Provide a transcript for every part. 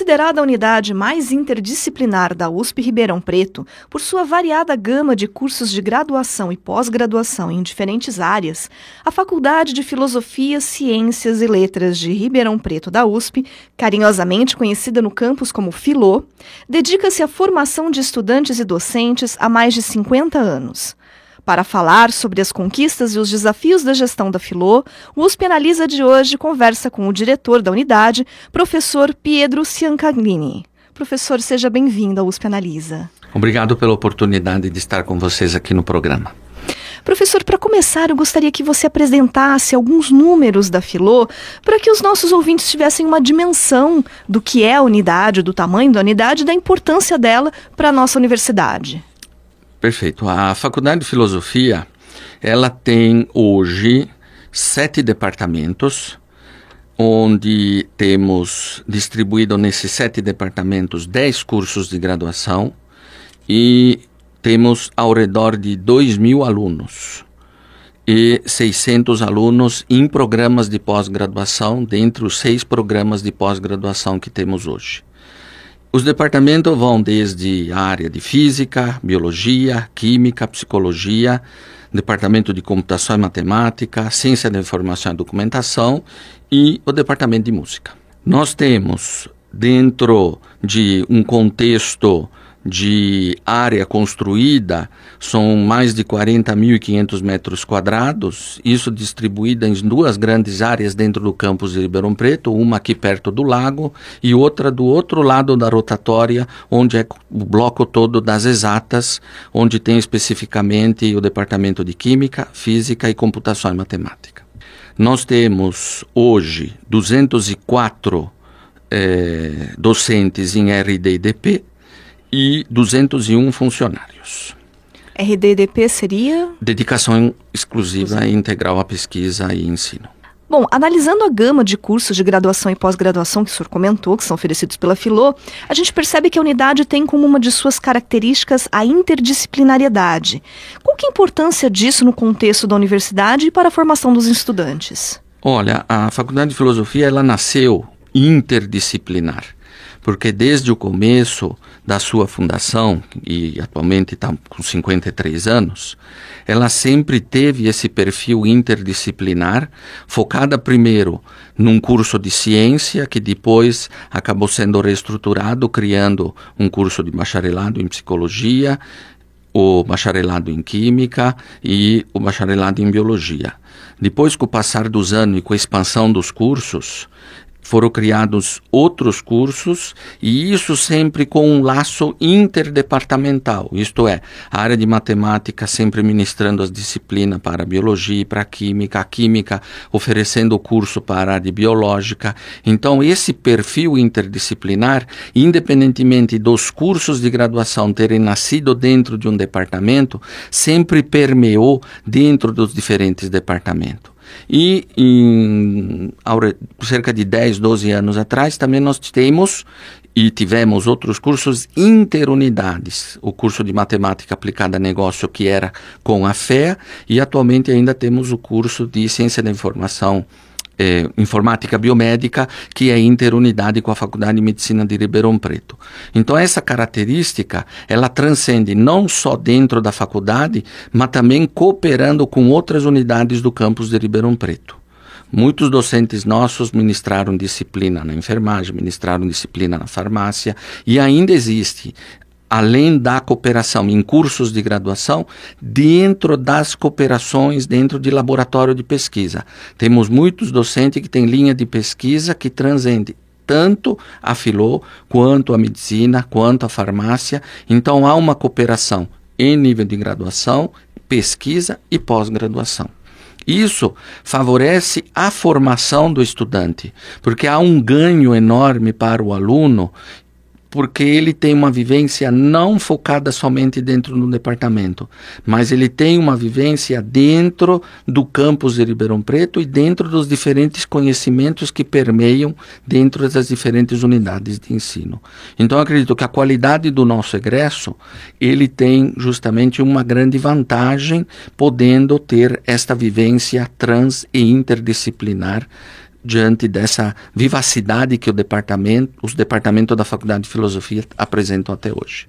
Considerada a unidade mais interdisciplinar da USP Ribeirão Preto, por sua variada gama de cursos de graduação e pós-graduação em diferentes áreas, a Faculdade de Filosofia, Ciências e Letras de Ribeirão Preto da USP, carinhosamente conhecida no campus como Filô, dedica-se à formação de estudantes e docentes há mais de 50 anos. Para falar sobre as conquistas e os desafios da gestão da Filô, o USP Analisa de hoje conversa com o diretor da unidade, professor Pietro Ciancaglini. Professor, seja bem-vindo ao USP Analisa. Obrigado pela oportunidade de estar com vocês aqui no programa. Professor, para começar, eu gostaria que você apresentasse alguns números da Filô para que os nossos ouvintes tivessem uma dimensão do que é a unidade, do tamanho da unidade e da importância dela para a nossa universidade. Perfeito. A Faculdade de Filosofia, ela tem hoje sete departamentos, onde temos distribuído nesses sete departamentos dez cursos de graduação e temos ao redor de dois mil alunos e 600 alunos em programas de pós-graduação, dentre os seis programas de pós-graduação que temos hoje. Os departamentos vão desde a área de física, biologia, química, psicologia, departamento de computação e matemática, ciência da informação e documentação e o departamento de música. Nós temos dentro de um contexto de área construída são mais de 40.500 metros quadrados, isso distribuída em duas grandes áreas dentro do campus de Ribeirão Preto, uma aqui perto do lago e outra do outro lado da rotatória, onde é o bloco todo das exatas, onde tem especificamente o departamento de Química, Física e Computação e Matemática. Nós temos hoje 204 eh, docentes em RD&DP, e 201 funcionários. RDDP seria? Dedicação exclusiva e integral à pesquisa e ensino. Bom, analisando a gama de cursos de graduação e pós-graduação que o senhor comentou, que são oferecidos pela Filô, a gente percebe que a unidade tem como uma de suas características a interdisciplinariedade. Qual que é a importância disso no contexto da universidade e para a formação dos estudantes? Olha, a Faculdade de Filosofia ela nasceu interdisciplinar porque desde o começo da sua fundação, e atualmente está com 53 anos, ela sempre teve esse perfil interdisciplinar, focada primeiro num curso de ciência, que depois acabou sendo reestruturado, criando um curso de bacharelado em psicologia, o bacharelado em química e o bacharelado em biologia. Depois, com o passar dos anos e com a expansão dos cursos, foram criados outros cursos e isso sempre com um laço interdepartamental, isto é, a área de matemática sempre ministrando as disciplinas para a biologia e para a química, a química oferecendo o curso para a área de biológica. Então, esse perfil interdisciplinar, independentemente dos cursos de graduação terem nascido dentro de um departamento, sempre permeou dentro dos diferentes departamentos. E em cerca de 10, 12 anos atrás também nós temos e tivemos outros cursos interunidades, o curso de matemática aplicada a negócio que era com a FEA e atualmente ainda temos o curso de ciência da informação é, informática biomédica, que é interunidade com a Faculdade de Medicina de Ribeirão Preto. Então essa característica, ela transcende não só dentro da faculdade, mas também cooperando com outras unidades do campus de Ribeirão Preto. Muitos docentes nossos ministraram disciplina na enfermagem, ministraram disciplina na farmácia e ainda existe além da cooperação em cursos de graduação, dentro das cooperações dentro de laboratório de pesquisa. Temos muitos docentes que têm linha de pesquisa que transcende tanto a filô, quanto a medicina, quanto a farmácia. Então há uma cooperação em nível de graduação, pesquisa e pós-graduação. Isso favorece a formação do estudante, porque há um ganho enorme para o aluno porque ele tem uma vivência não focada somente dentro do departamento, mas ele tem uma vivência dentro do campus de Ribeirão Preto e dentro dos diferentes conhecimentos que permeiam dentro das diferentes unidades de ensino. Então acredito que a qualidade do nosso egresso, ele tem justamente uma grande vantagem podendo ter esta vivência trans e interdisciplinar diante dessa vivacidade que departamento, os departamentos da Faculdade de Filosofia apresentam até hoje.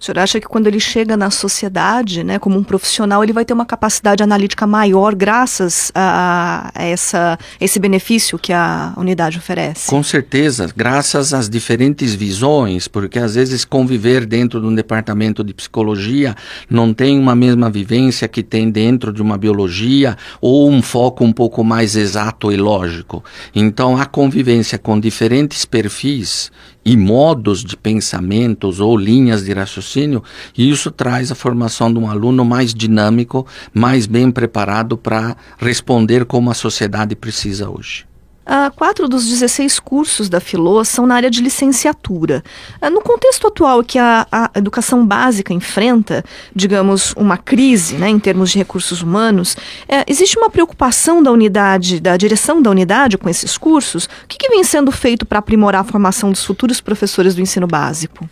O senhor acha que quando ele chega na sociedade, né, como um profissional, ele vai ter uma capacidade analítica maior graças a, a essa, esse benefício que a unidade oferece? Com certeza, graças às diferentes visões, porque às vezes conviver dentro de um departamento de psicologia não tem uma mesma vivência que tem dentro de uma biologia ou um foco um pouco mais exato e lógico. Então, a convivência com diferentes perfis e modos de pensamentos ou linhas de raciocínio, e isso traz a formação de um aluno mais dinâmico, mais bem preparado para responder como a sociedade precisa hoje. Uh, quatro dos 16 cursos da Filô são na área de licenciatura. Uh, no contexto atual que a, a, educação básica enfrenta, digamos, uma crise né, em termos de recursos humanos, uh, existe uma preocupação da unidade, da direção da unidade com esses cursos? O que, que vem sendo feito para aprimorar a formação dos futuros professores do ensino básico?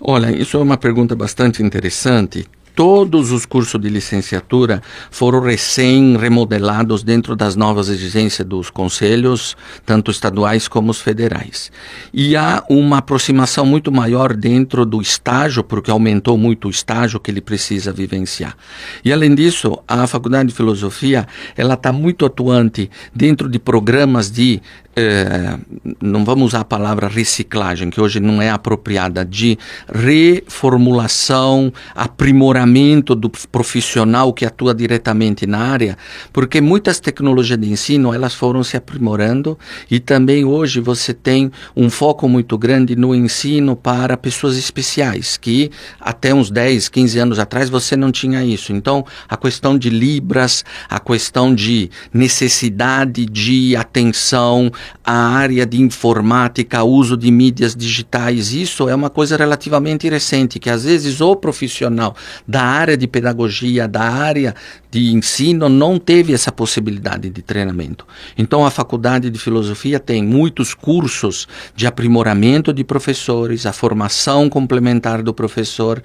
Olha, isso é uma pergunta bastante interessante todos os cursos de licenciatura foram recém-remodelados dentro das novas exigências dos conselhos, tanto estaduais como os federais. E há uma aproximação muito maior dentro do estágio, porque aumentou muito o estágio que ele precisa vivenciar. E além disso, a Faculdade de Filosofia ela está muito atuante dentro de programas de é, não vamos usar a palavra reciclagem, que hoje não é apropriada, de reformulação, aprimoramento do profissional que atua diretamente na área, porque muitas tecnologias de ensino elas foram se aprimorando e também hoje você tem um foco muito grande no ensino para pessoas especiais, que até uns 10, 15 anos atrás você não tinha isso. Então, a questão de libras, a questão de necessidade de atenção, a área de informática, uso de mídias digitais, isso é uma coisa relativamente recente, que às vezes o profissional da área de pedagogia, da área de ensino, não teve essa possibilidade de treinamento. Então a faculdade de filosofia tem muitos cursos de aprimoramento de professores, a formação complementar do professor,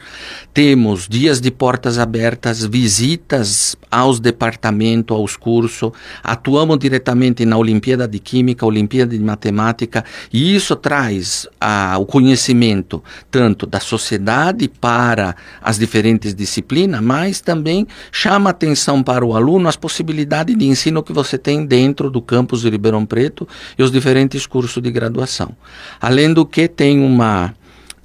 temos dias de portas abertas, visitas aos departamentos, aos cursos, atuamos diretamente na Olimpíada de Química, Olimpíada de Matemática, e isso traz ah, o conhecimento tanto da sociedade para as diferentes disciplinas, mas também chama atenção para o aluno as possibilidades de ensino que você tem dentro do campus de Ribeirão Preto e os diferentes cursos de graduação. Além do que tem uma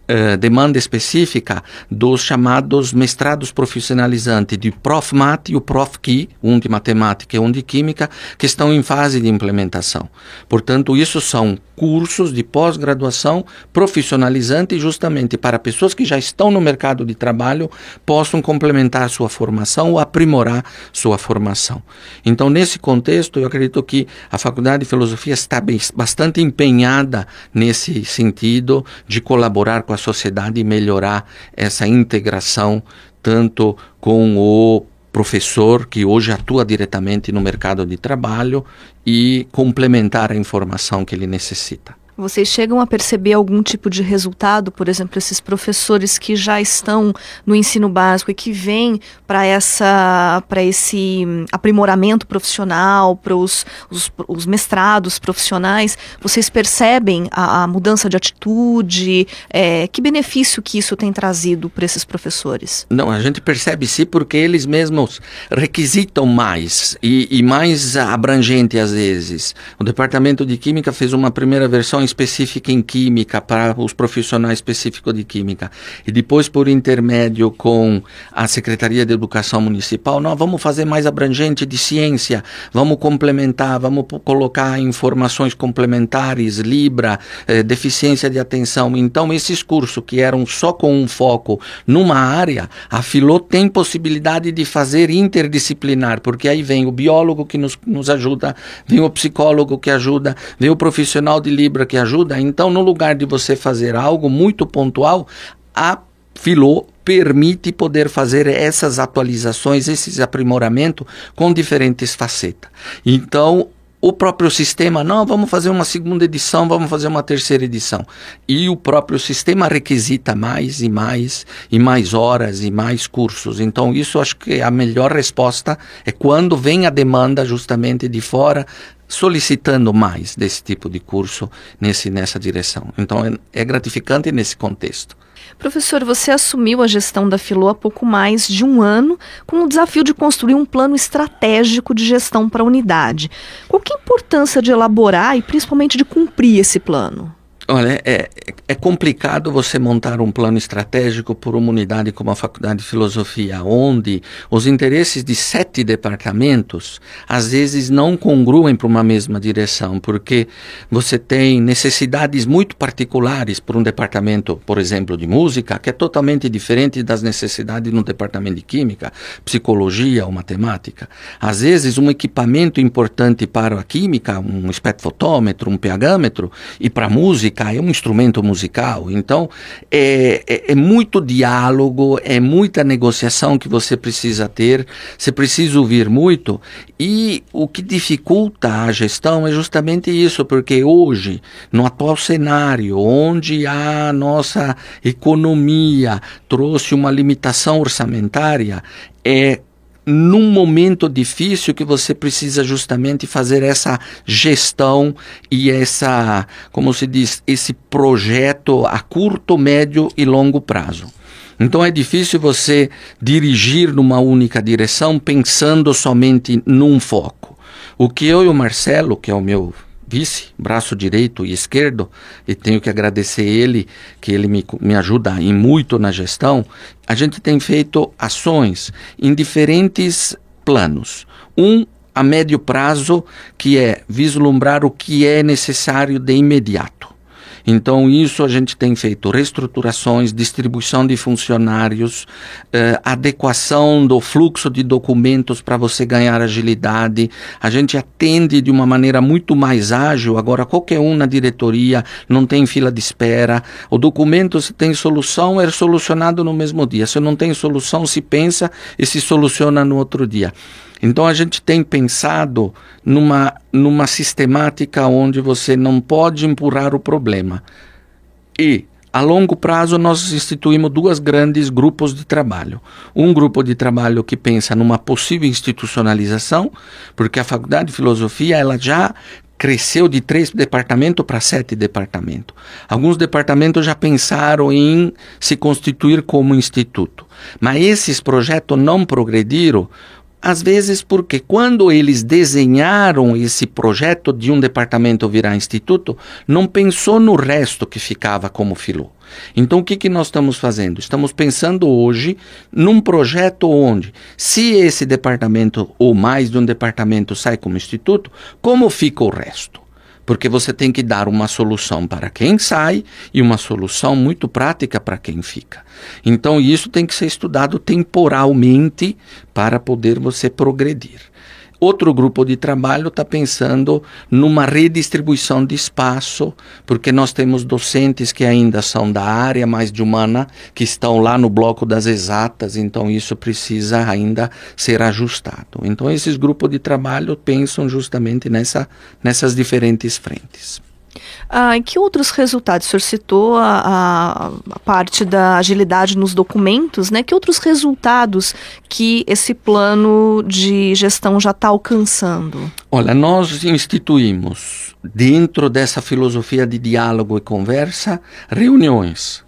Uh, demanda específica dos chamados mestrados profissionalizantes de ProfMat e o ProfKi, um de matemática e um de química, que estão em fase de implementação. Portanto, isso são cursos de pós-graduação profissionalizante justamente para pessoas que já estão no mercado de trabalho possam complementar sua formação ou aprimorar sua formação. Então, nesse contexto, eu acredito que a Faculdade de Filosofia está bem, bastante empenhada nesse sentido de colaborar com a sociedade e melhorar essa integração tanto com o professor que hoje atua diretamente no mercado de trabalho e complementar a informação que ele necessita. Vocês chegam a perceber algum tipo de resultado, por exemplo, esses professores que já estão no ensino básico e que vêm para essa para esse aprimoramento profissional, para os, os, os, mestrados profissionais, vocês percebem a, a mudança de atitude? É, que benefício que isso tem trazido para esses professores? Não, a gente percebe sim, porque eles mesmos requisitam mais e, e mais abrangente às vezes. O departamento de química fez uma primeira versão específica em química para os profissionais específicos de química e depois por intermédio com a Secretaria de Educação Municipal, nós vamos fazer mais abrangente de ciência, vamos complementar, vamos colocar informações complementares, Libra, eh, deficiência de atenção. Então esses cursos que eram só com um foco numa área, a Filô tem possibilidade de fazer interdisciplinar, porque aí vem o biólogo que nos, nos ajuda, vem o psicólogo que ajuda, vem o profissional de Libra que ajuda. Então, no lugar de você fazer algo muito pontual, a Filô permite poder fazer essas atualizações, esses aprimoramentos com diferentes facetas. Então, o próprio sistema, não, vamos fazer uma segunda edição, vamos fazer uma terceira edição. E o próprio sistema requisita mais e mais, e mais horas e mais cursos. Então, isso acho que a melhor resposta é quando vem a demanda justamente de fora solicitando mais desse tipo de curso nesse, nessa direção. Então, é, é gratificante nesse contexto. Professor, você assumiu a gestão da Filô há pouco mais de um ano, com o desafio de construir um plano estratégico de gestão para a unidade. Qual que é a importância de elaborar e principalmente de cumprir esse plano? Olha, é, é complicado você montar um plano estratégico por uma unidade como a Faculdade de Filosofia, onde os interesses de sete departamentos às vezes não congruem para uma mesma direção, porque você tem necessidades muito particulares por um departamento, por exemplo, de música, que é totalmente diferente das necessidades no departamento de química, psicologia ou matemática. Às vezes, um equipamento importante para a química, um espectrofotômetro, um pHmetro, e para a música, é um instrumento musical. Então, é, é, é, muito diálogo, é muita negociação que você precisa ter, você precisa ouvir muito. E o que dificulta a gestão é justamente isso, porque hoje, no atual cenário, onde a nossa economia trouxe uma limitação orçamentária, é num momento difícil que você precisa justamente fazer essa gestão e essa, como se diz, esse projeto a curto, médio e longo prazo. Então é difícil você dirigir numa única direção pensando somente num foco. O que eu e o Marcelo, que é o meu vice, braço direito e esquerdo, e tenho que agradecer ele, que ele me, me ajuda em muito na gestão, a gente tem feito ações em diferentes planos. Um a médio prazo, que é vislumbrar o que é necessário de imediato. Então, isso a gente tem feito reestruturações, distribuição de funcionários, eh, adequação do fluxo de documentos para você ganhar agilidade. A gente atende de uma maneira muito mais ágil. Agora, qualquer um na diretoria não tem fila de espera. O documento, se tem solução, é solucionado no mesmo dia. Se não tem solução, se pensa e se soluciona no outro dia. Então a gente tem pensado numa, numa sistemática onde você não pode empurrar o problema. E a longo prazo, nós instituímos dois grandes grupos de trabalho. Um grupo de trabalho que pensa numa possível institucionalização, porque a Faculdade de Filosofia ela já cresceu de três departamentos para sete departamentos. Alguns departamentos já pensaram em se constituir como instituto, mas esses projetos não progrediram às vezes porque quando eles desenharam esse projeto de um departamento virar instituto, não pensou no resto que ficava como filô. Então o que, que nós estamos fazendo? Estamos pensando hoje num projeto onde, se esse departamento ou mais de um departamento sai como instituto, como fica o resto? Porque você tem que dar uma solução para quem sai e uma solução muito prática para quem fica. Então, isso tem que ser estudado temporalmente para poder você progredir. Outro grupo de trabalho está pensando numa redistribuição de espaço, porque nós temos docentes que ainda são da área mais de humana, que estão lá no bloco das exatas, então isso precisa ainda ser ajustado. Então, esses grupos de trabalho pensam justamente nessa, nessas diferentes frentes. Ah, que outros resultados? O senhor citou a, a, parte da agilidade nos documentos, né? Que outros resultados que esse plano de gestão já está alcançando? Olha, nós instituímos, dentro dessa filosofia de diálogo e conversa, reuniões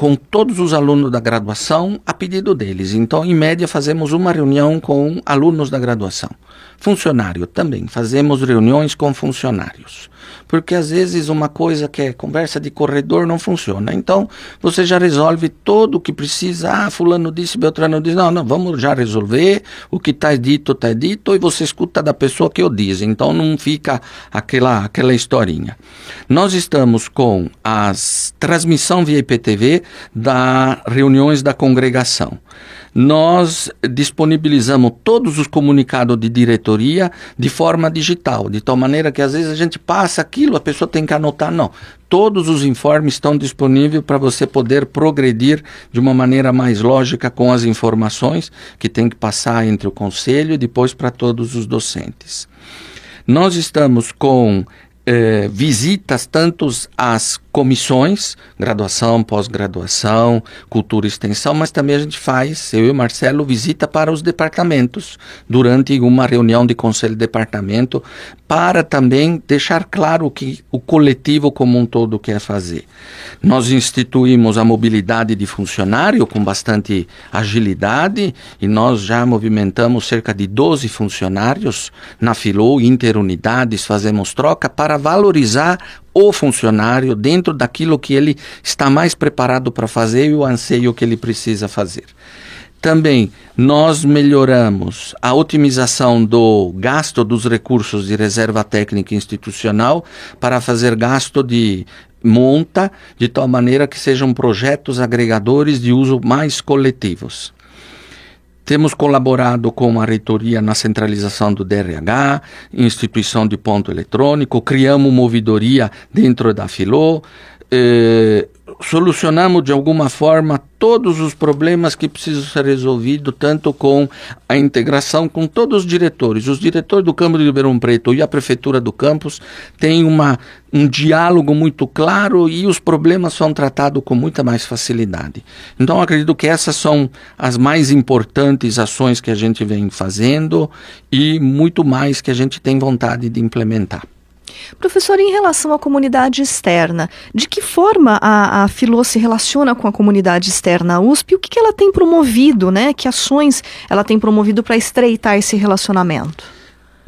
com todos os alunos da graduação a pedido deles. Então, em média, fazemos uma reunião com alunos da graduação. Funcionário também, fazemos reuniões com funcionários porque às vezes uma coisa que é conversa de corredor não funciona. Então, você já resolve todo o que precisa. Ah, fulano disse, Beltrano disse. Não, não, vamos já resolver. O que está dito, está dito, e você escuta da pessoa que eu diz. Então, não fica aquela, aquela historinha. Nós estamos com as transmissão via IPTV das reuniões da congregação. Nós disponibilizamos todos os comunicados de diretoria de forma digital, de tal maneira que às vezes a gente passa aquilo, a pessoa tem que anotar, não. Todos os informes estão disponíveis para você poder progredir de uma maneira mais lógica com as informações que tem que passar entre o conselho e depois para todos os docentes. Nós estamos com eh, visitas tanto às comissões, graduação, pós-graduação, cultura e extensão, mas também a gente faz, eu e o Marcelo, visita para os departamentos durante uma reunião de conselho de departamento, para também deixar claro o que o coletivo como um todo quer fazer. Nós instituímos a mobilidade de funcionário com bastante agilidade e nós já movimentamos cerca de 12 funcionários na Filou, interunidades, fazemos troca para valorizar o funcionário dentro daquilo que ele está mais preparado para fazer e o anseio que ele precisa fazer. Também nós melhoramos a otimização do gasto dos recursos de reserva técnica institucional para fazer gasto de monta de tal maneira que sejam projetos agregadores de uso mais coletivos. Temos colaborado com a reitoria na centralização do DRH, instituição de ponto eletrônico, criamos uma ouvidoria dentro da Filô, eh, solucionamos de alguma forma todos os problemas que precisam ser resolvidos, tanto com a integração com todos os diretores. Os diretores do Câmara de Ribeirão Preto e a Prefeitura do campus têm uma, um diálogo muito claro e os problemas são tratados com muita mais facilidade. Então, acredito que essas são as mais importantes ações que a gente vem fazendo e muito mais que a gente tem vontade de implementar. Professor, em relação à comunidade externa, de que forma a, a Filô se relaciona com a comunidade externa à USP o que, que ela tem promovido, né? Que ações ela tem promovido para estreitar esse relacionamento?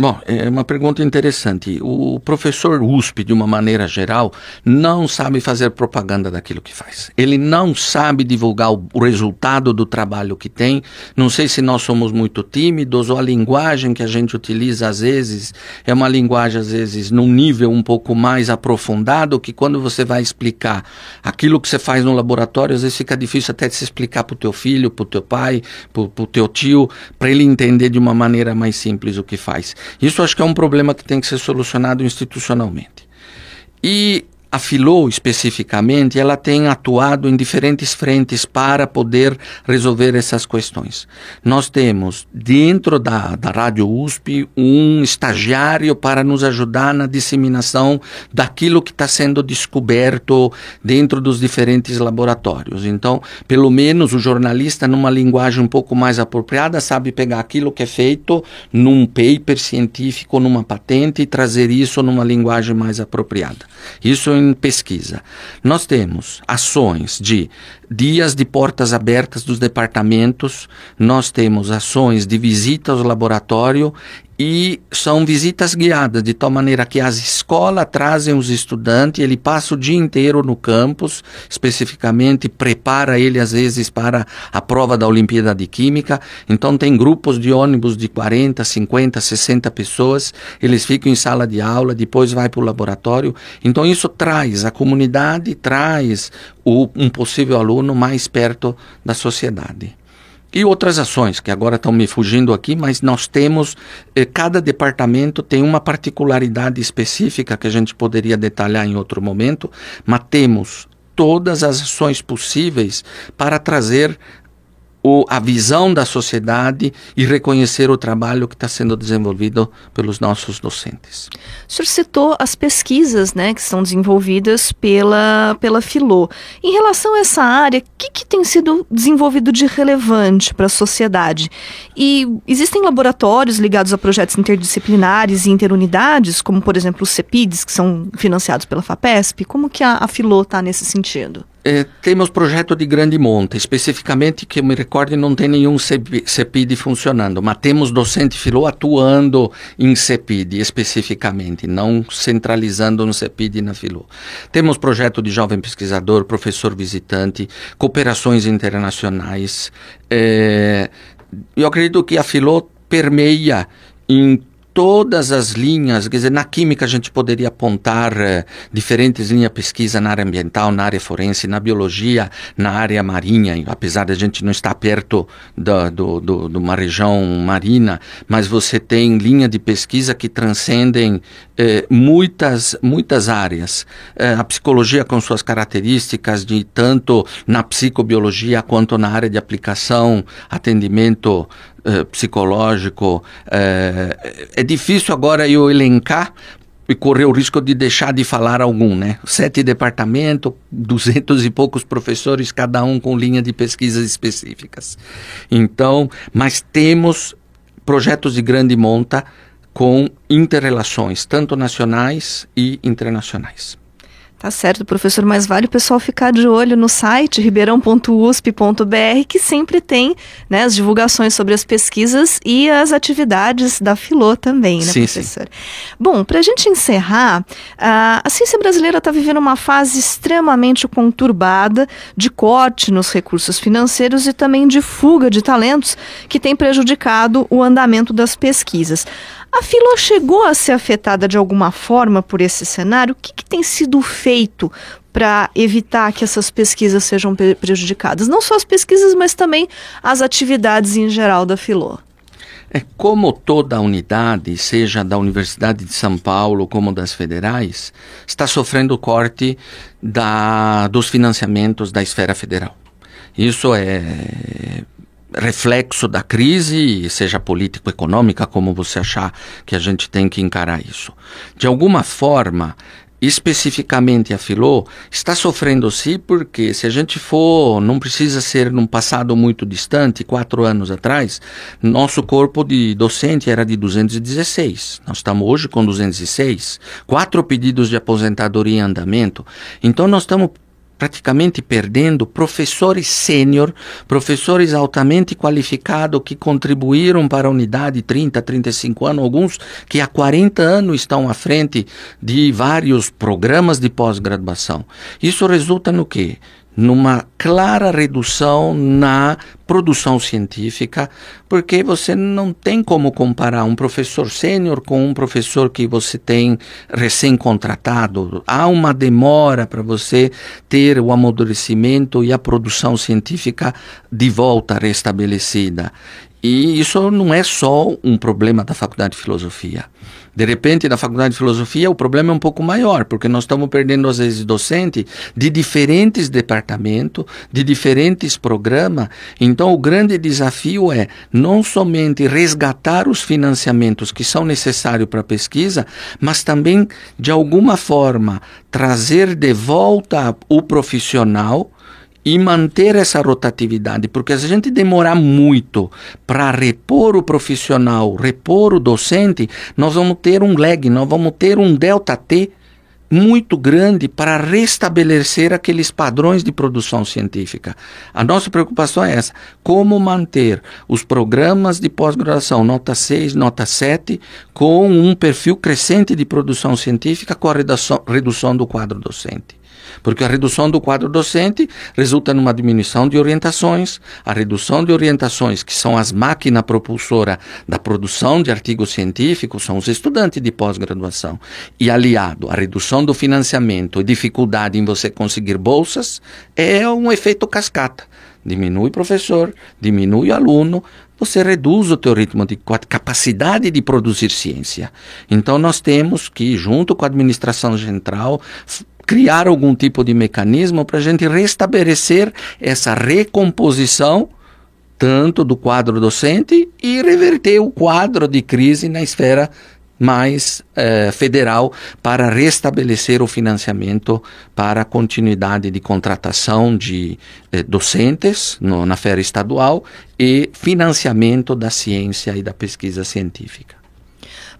Bom, é uma pergunta interessante. O professor USP, de uma maneira geral, não sabe fazer propaganda daquilo que faz. Ele não sabe divulgar o resultado do trabalho que tem. Não sei se nós somos muito tímidos ou a linguagem que a gente utiliza às vezes é uma linguagem às vezes num nível um pouco mais aprofundado que quando você vai explicar aquilo que você faz no laboratório, às vezes fica difícil até de se explicar para o teu filho, para o teu pai, para o teu tio, para ele entender de uma maneira mais simples o que faz. Isso acho que é um problema que tem que ser solucionado institucionalmente. E a Filô, especificamente, ela tem atuado em diferentes frentes para poder resolver essas questões. Nós temos, dentro da, da Rádio USP, um estagiário para nos ajudar na disseminação daquilo que está sendo descoberto dentro dos diferentes laboratórios. Então, pelo menos o jornalista, numa linguagem um pouco mais apropriada, sabe pegar aquilo que é feito num paper científico, numa patente, e trazer isso numa linguagem mais apropriada. Isso em pesquisa. Nós temos ações de dias de portas abertas dos departamentos, nós temos ações de visita ao laboratório e são visitas guiadas, de tal maneira que as escolas trazem os estudantes, ele passa o dia inteiro no campus, especificamente prepara ele às vezes para a prova da Olimpíada de Química. Então tem grupos de ônibus de 40, 50, 60 pessoas, eles ficam em sala de aula, depois vai para o laboratório. Então isso traz a comunidade, traz o, um possível aluno mais perto da sociedade. E outras ações que agora estão me fugindo aqui, mas nós temos, eh, cada departamento tem uma particularidade específica que a gente poderia detalhar em outro momento, mas temos todas as ações possíveis para trazer o, a visão da sociedade e reconhecer o trabalho que está sendo desenvolvido pelos nossos docentes. O senhor citou as pesquisas né, que são desenvolvidas pela, pela Filô. Em relação a essa área, o que, que tem sido desenvolvido de relevante para a sociedade? E existem laboratórios ligados a projetos interdisciplinares e interunidades, como por exemplo os CEPIDs, que são financiados pela FAPESP? Como que a, a Filô está nesse sentido? Eh, temos projeto de grande monta, especificamente que eu me recorde não tem nenhum CEPID funcionando, mas temos docente filô atuando em CEPID especificamente, não centralizando no CEPID na filô. Temos projeto de jovem pesquisador, professor visitante, cooperações internacionais. Eh, eu acredito que a filô permeia em todas as linhas, quer dizer, na química a gente poderia apontar eh, diferentes linhas de pesquisa na área ambiental, na área forense, na biologia, na área marinha, apesar de a gente não estar perto da, do, do, de uma região marina, mas você tem linha de pesquisa que transcendem eh, muitas, muitas áreas. Eh, a psicologia com suas características de tanto na psicobiologia quanto na área de aplicação, atendimento eh, psicológico. Eh, é difícil agora eu elencar e correr o risco de deixar de falar algum, né? Sete departamentos, duzentos e poucos professores, cada um com linha de pesquisas específicas. Então, mas temos projetos de grande monta com interrelações, tanto nacionais e internacionais. Tá certo, professor, mas vale o pessoal ficar de olho no site ribeirão.usp.br, que sempre tem né, as divulgações sobre as pesquisas e as atividades da Filô também, né, sim, professor? Sim. Bom, para a gente encerrar, a ciência brasileira está vivendo uma fase extremamente conturbada de corte nos recursos financeiros e também de fuga de talentos que tem prejudicado o andamento das pesquisas. A Filô chegou a ser afetada de alguma forma por esse cenário? O que, que tem sido feito para evitar que essas pesquisas sejam prejudicadas? Não só as pesquisas, mas também as atividades em geral da Filô. É como toda unidade, seja da Universidade de São Paulo como das federais, está sofrendo corte da, dos financiamentos da esfera federal. Isso é reflexo da crise, seja político-econômica, como você achar que a gente tem que encarar isso. De alguma forma, especificamente a Filô, está sofrendo sim, porque se a gente for, não precisa ser num passado muito distante, quatro anos atrás, nosso corpo de docente era de 216. Nós estamos hoje com 206. Quatro pedidos de aposentadoria em andamento. Então nós estamos praticamente perdendo professores sênior, professores altamente qualificados que contribuíram para a unidade 30, 35 anos, alguns que há 40 anos estão à frente de vários programas de pós-graduação. Isso resulta no quê? Numa clara redução na produção científica, porque você não tem como comparar um professor sênior com um professor que você tem recém-contratado. Há uma demora para você ter o amadurecimento e a produção científica de volta restabelecida. E isso não é só um problema da Faculdade de Filosofia. De repente, na Faculdade de Filosofia, o problema é um pouco maior, porque nós estamos perdendo, às vezes, docente de diferentes departamentos, de diferentes programas. Então, o grande desafio é não somente resgatar os financiamentos que são necessários para a pesquisa, mas também, de alguma forma, trazer de volta o profissional e manter essa rotatividade, porque se a gente demorar muito para repor o profissional, repor o docente, nós vamos ter um lag, nós vamos ter um delta T muito grande para restabelecer aqueles padrões de produção científica. A nossa preocupação é essa: como manter os programas de pós-graduação nota 6, nota 7, com um perfil crescente de produção científica com a redução, redução do quadro docente. Porque a redução do quadro docente resulta numa diminuição de orientações, a redução de orientações, que são as máquinas propulsoras da produção de artigos científicos, são os estudantes de pós-graduação. E aliado à redução do financiamento e dificuldade em você conseguir bolsas, é um efeito cascata. Diminui professor, diminui aluno, você reduz o teu ritmo de capacidade de produzir ciência. Então nós temos que, junto com a administração central, criar algum tipo de mecanismo para a gente restabelecer essa recomposição tanto do quadro docente e reverter o quadro de crise na esfera mais eh, federal para restabelecer o financiamento para a continuidade de contratação de eh, docentes no, na esfera estadual e financiamento da ciência e da pesquisa científica.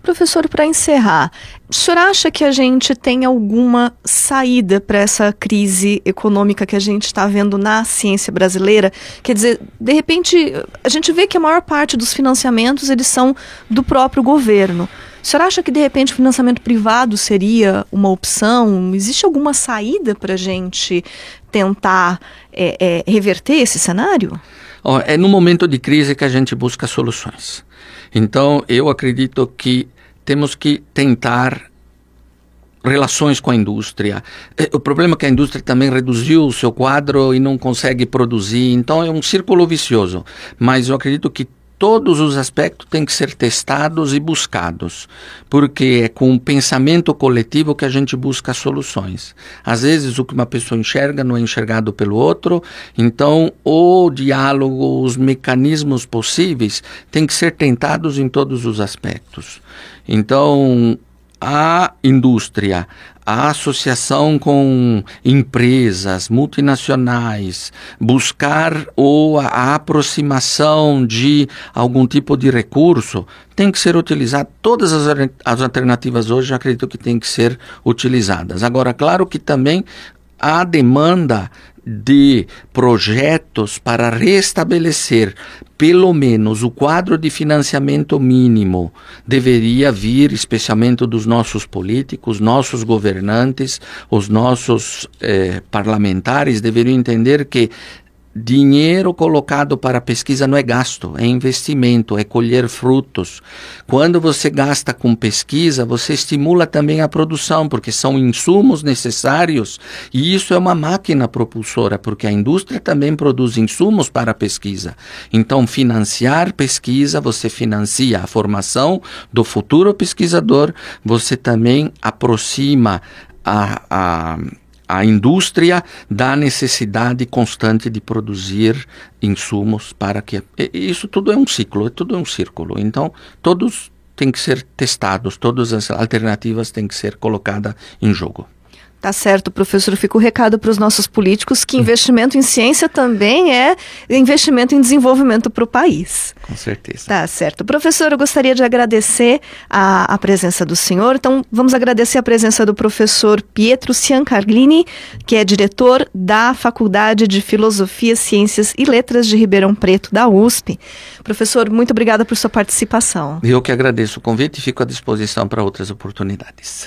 Professor, para encerrar, o senhor acha que a gente tem alguma saída para essa crise econômica que a gente está vendo na ciência brasileira? Quer dizer, de repente, a gente vê que a maior parte dos financiamentos eles são do próprio governo. O senhor acha que, de repente, o financiamento privado seria uma opção? Existe alguma saída para a gente tentar é, é, reverter esse cenário? É no momento de crise que a gente busca soluções. Então, eu acredito que temos que tentar relações com a indústria. É, o problema é que a indústria também reduziu o seu quadro e não consegue produzir, então é um círculo vicioso. Mas eu acredito que todos os aspectos têm que ser testados e buscados, porque é com o pensamento coletivo que a gente busca soluções. Às vezes o que uma pessoa enxerga não é enxergado pelo outro, então o diálogo, os mecanismos possíveis têm que ser tentados em todos os aspectos. Então, a indústria, a associação com empresas multinacionais, buscar ou a aproximação de algum tipo de recurso, tem que ser utilizado. Todas as, as alternativas hoje, acredito que tem que ser utilizadas. Agora, claro que também a demanda de projetos para restabelecer pelo menos o quadro de financiamento mínimo. Deveria vir, especialmente dos nossos políticos, nossos governantes, os nossos eh, parlamentares deveriam entender que Dinheiro colocado para pesquisa não é gasto, é investimento, é colher frutos. Quando você gasta com pesquisa, você estimula também a produção, porque são insumos necessários e isso é uma máquina propulsora, porque a indústria também produz insumos para pesquisa. Então, financiar pesquisa, você financia a formação do futuro pesquisador, você também aproxima a, a a indústria da necessidade constante de produzir insumos para que isso tudo é um ciclo, tudo é um círculo. Então todos têm que ser testados, todas as alternativas têm que ser colocadas em jogo. Tá certo, professor. Fica o recado para os nossos políticos que investimento em ciência também é investimento em desenvolvimento para o país. Com certeza. Tá certo. Professor, eu gostaria de agradecer a, a presença do senhor. Então, vamos agradecer a presença do professor Pietro Ciancarlini, que é diretor da Faculdade de Filosofia, Ciências e Letras de Ribeirão Preto, da USP. Professor, muito obrigada por sua participação. Eu que agradeço o convite e fico à disposição para outras oportunidades.